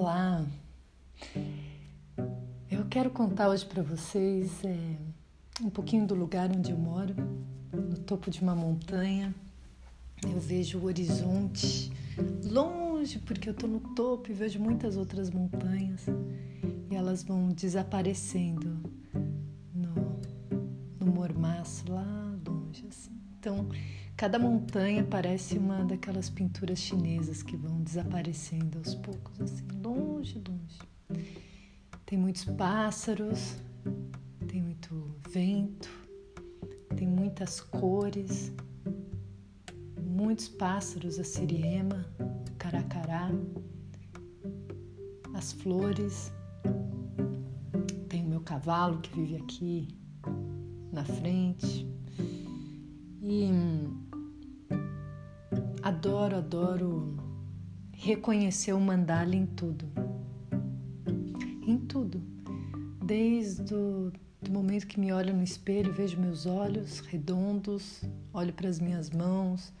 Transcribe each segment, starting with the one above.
Olá! Eu quero contar hoje para vocês é, um pouquinho do lugar onde eu moro, no topo de uma montanha. Eu vejo o horizonte longe, porque eu estou no topo e vejo muitas outras montanhas e elas vão desaparecendo no, no mormaço lá longe. Assim. Então, Cada montanha parece uma daquelas pinturas chinesas que vão desaparecendo aos poucos, assim, longe, longe. Tem muitos pássaros, tem muito vento, tem muitas cores, muitos pássaros, a siriema, o caracará, as flores. Tem o meu cavalo que vive aqui na frente. E Adoro, adoro reconhecer o mandala em tudo. Em tudo. Desde o do momento que me olho no espelho, vejo meus olhos redondos, olho para as minhas mãos,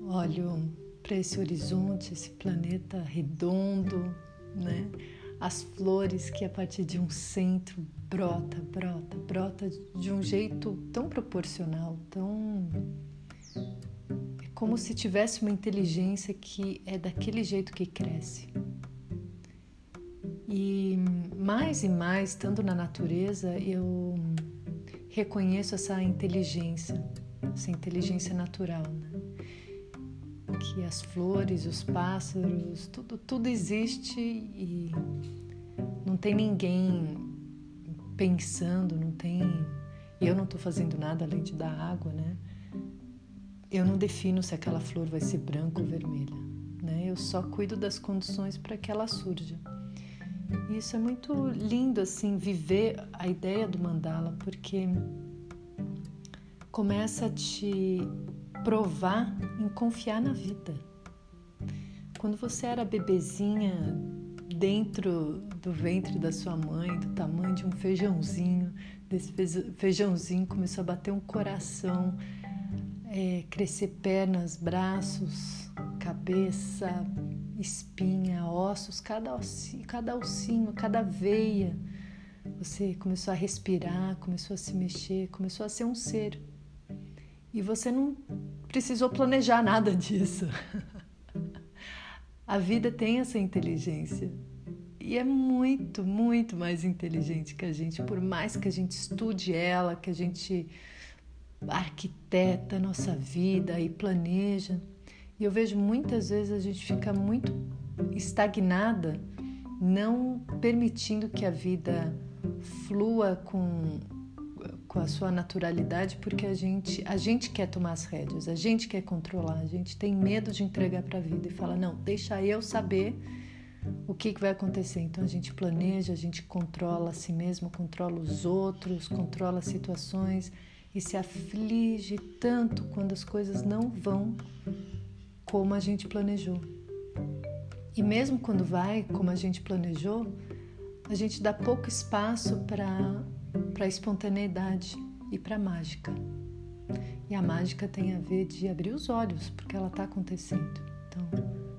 olho para esse horizonte, esse planeta redondo, né? As flores que a partir de um centro brota, brota, brota de um jeito tão proporcional, tão como se tivesse uma inteligência que é daquele jeito que cresce. E mais e mais, estando na natureza, eu reconheço essa inteligência, essa inteligência natural, né? que as flores, os pássaros, tudo, tudo existe e não tem ninguém pensando, não tem. Eu não estou fazendo nada além de dar água, né? Eu não defino se aquela flor vai ser branca ou vermelha, né? Eu só cuido das condições para que ela surja. E isso é muito lindo assim viver a ideia do mandala, porque começa a te provar em confiar na vida. Quando você era bebezinha dentro do ventre da sua mãe, do tamanho de um feijãozinho, desse feijãozinho começou a bater um coração é, crescer pernas, braços, cabeça, espinha, ossos, cada ossinho, cada ossinho, cada veia. Você começou a respirar, começou a se mexer, começou a ser um ser. E você não precisou planejar nada disso. A vida tem essa inteligência. E é muito, muito mais inteligente que a gente, por mais que a gente estude ela, que a gente arquiteta a nossa vida e planeja. E eu vejo muitas vezes a gente fica muito estagnada, não permitindo que a vida flua com, com a sua naturalidade, porque a gente, a gente quer tomar as rédeas, a gente quer controlar, a gente tem medo de entregar para a vida e fala: não, deixa eu saber o que, que vai acontecer. Então a gente planeja, a gente controla a si mesmo, controla os outros, controla as situações e se aflige tanto quando as coisas não vão como a gente planejou. E mesmo quando vai como a gente planejou, a gente dá pouco espaço para a espontaneidade e para a mágica. E a mágica tem a ver de abrir os olhos, porque ela está acontecendo. Então,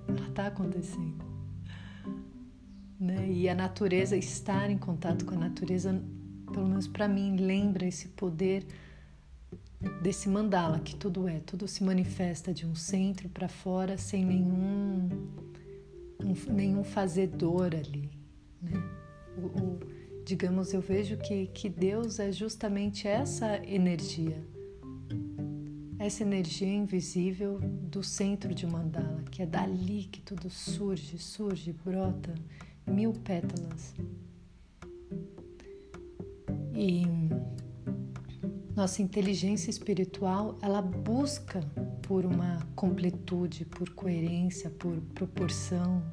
ela está acontecendo. Né? E a natureza, estar em contato com a natureza, pelo menos para mim, lembra esse poder desse mandala que tudo é, tudo se manifesta de um centro para fora sem nenhum um, nenhum fazedor ali, né? O, o, digamos, eu vejo que, que Deus é justamente essa energia, essa energia invisível do centro de um mandala, que é dali que tudo surge, surge, brota, mil pétalas. E nossa inteligência espiritual, ela busca por uma completude, por coerência, por proporção.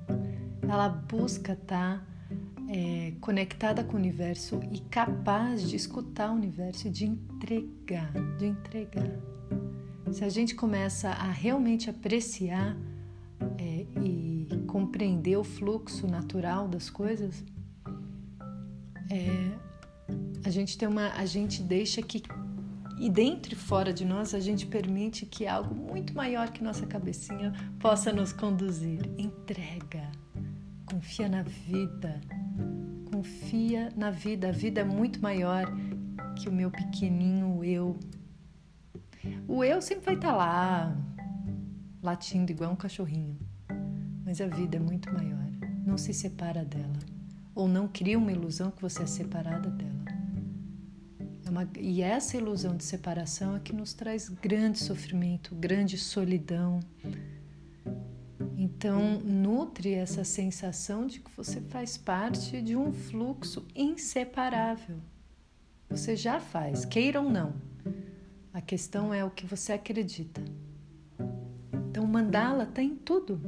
Ela busca estar tá, é, conectada com o universo e capaz de escutar o universo e de entregar, de entregar. Se a gente começa a realmente apreciar é, e compreender o fluxo natural das coisas, é, a gente tem uma, a gente deixa que e dentro e fora de nós a gente permite que algo muito maior que nossa cabecinha possa nos conduzir. Entrega. confia na vida. Confia na vida. A vida é muito maior que o meu pequenininho eu. O eu sempre vai estar lá, latindo igual um cachorrinho. Mas a vida é muito maior. Não se separa dela. Ou não cria uma ilusão que você é separada dela. Uma... E essa ilusão de separação é que nos traz grande sofrimento, grande solidão. Então, nutre essa sensação de que você faz parte de um fluxo inseparável. Você já faz, queira ou não. A questão é o que você acredita. Então, mandala está em tudo.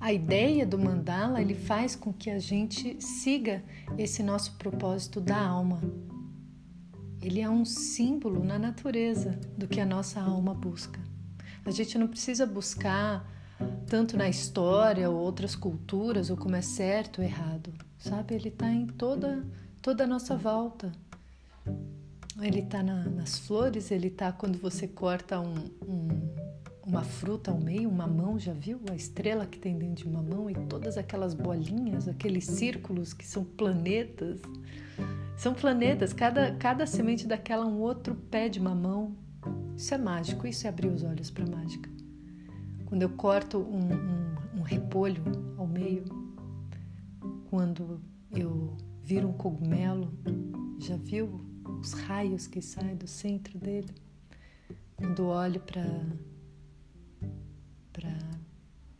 A ideia do mandala ele faz com que a gente siga esse nosso propósito da alma. Ele é um símbolo na natureza do que a nossa alma busca. A gente não precisa buscar tanto na história ou outras culturas ou como é certo ou errado, sabe? Ele está em toda toda a nossa volta. Ele está na, nas flores, ele está quando você corta um, um, uma fruta ao meio, uma mão, já viu? A estrela que tem dentro de uma mão e todas aquelas bolinhas, aqueles círculos que são planetas. São planetas, cada, cada semente daquela um outro pé de mamão. Isso é mágico, isso é abrir os olhos para mágica. Quando eu corto um, um, um repolho ao meio, quando eu viro um cogumelo, já viu os raios que saem do centro dele? Quando olho para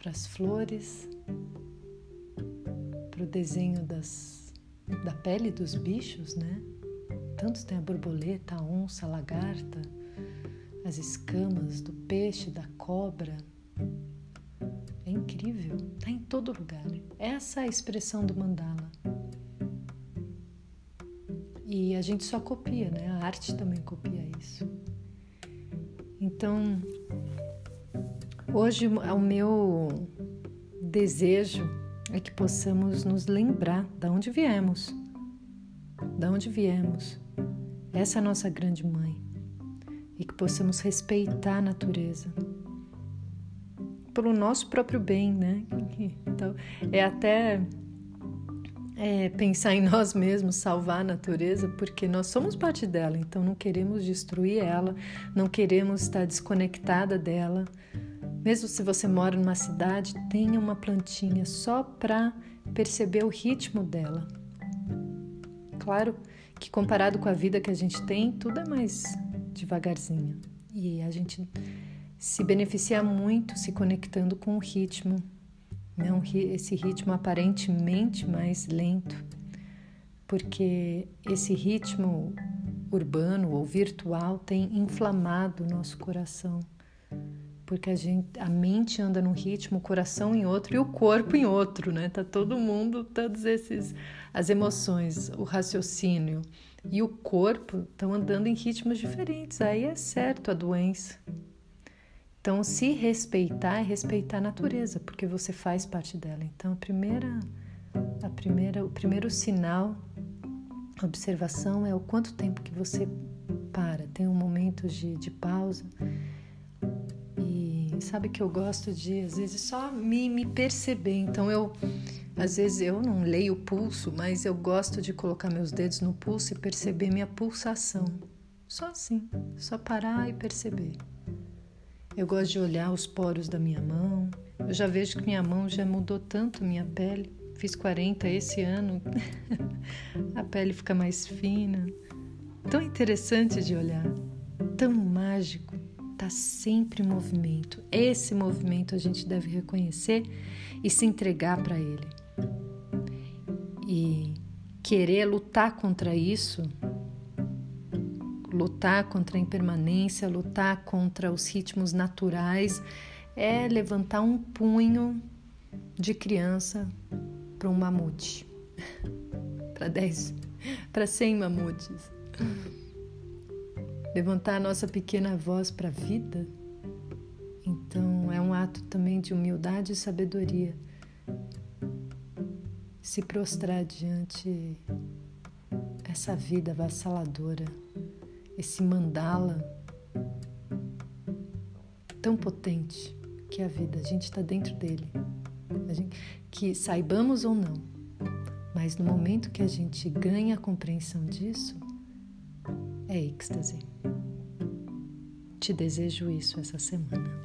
para as flores, para o desenho das, da pele dos bichos, né? Tantos tem a borboleta, a onça, a lagarta, as escamas do peixe, da cobra. É incrível, está em todo lugar. Essa é a expressão do mandala. E a gente só copia, né? A arte também copia isso. Então, hoje o meu desejo é que possamos nos lembrar de onde viemos. De onde viemos. Essa é a nossa grande mãe. E que possamos respeitar a natureza. Pelo nosso próprio bem, né? Então, é até é, pensar em nós mesmos, salvar a natureza, porque nós somos parte dela, então não queremos destruir ela, não queremos estar desconectada dela. Mesmo se você mora numa cidade, tenha uma plantinha só para perceber o ritmo dela. Claro que comparado com a vida que a gente tem, tudo é mais devagarzinho. E a gente se beneficia muito se conectando com o ritmo não esse ritmo aparentemente mais lento, porque esse ritmo urbano ou virtual tem inflamado o nosso coração, porque a, gente, a mente anda num ritmo, o coração em outro e o corpo em outro, né? Tá todo mundo, todos esses, as emoções, o raciocínio e o corpo estão andando em ritmos diferentes. Aí é certo a doença, então, se respeitar é respeitar a natureza, porque você faz parte dela. Então, a primeira, a primeira, o primeiro sinal, observação é o quanto tempo que você para, tem um momento de, de pausa. Sabe que eu gosto de, às vezes, só me, me perceber. Então, eu, às vezes, eu não leio o pulso, mas eu gosto de colocar meus dedos no pulso e perceber minha pulsação. Só assim, só parar e perceber. Eu gosto de olhar os poros da minha mão. Eu já vejo que minha mão já mudou tanto minha pele. Fiz 40 esse ano. a pele fica mais fina. Tão interessante de olhar, tão mágico. Tá sempre em movimento. Esse movimento a gente deve reconhecer e se entregar para ele. E querer lutar contra isso lutar contra a impermanência, lutar contra os ritmos naturais, é levantar um punho de criança para um mamute, para 10, para 100 mamutes. Levantar a nossa pequena voz para a vida. Então, é um ato também de humildade e sabedoria. Se prostrar diante essa vida avassaladora esse mandala tão potente que é a vida, a gente está dentro dele. Gente, que saibamos ou não, mas no momento que a gente ganha a compreensão disso, é êxtase. Te desejo isso essa semana.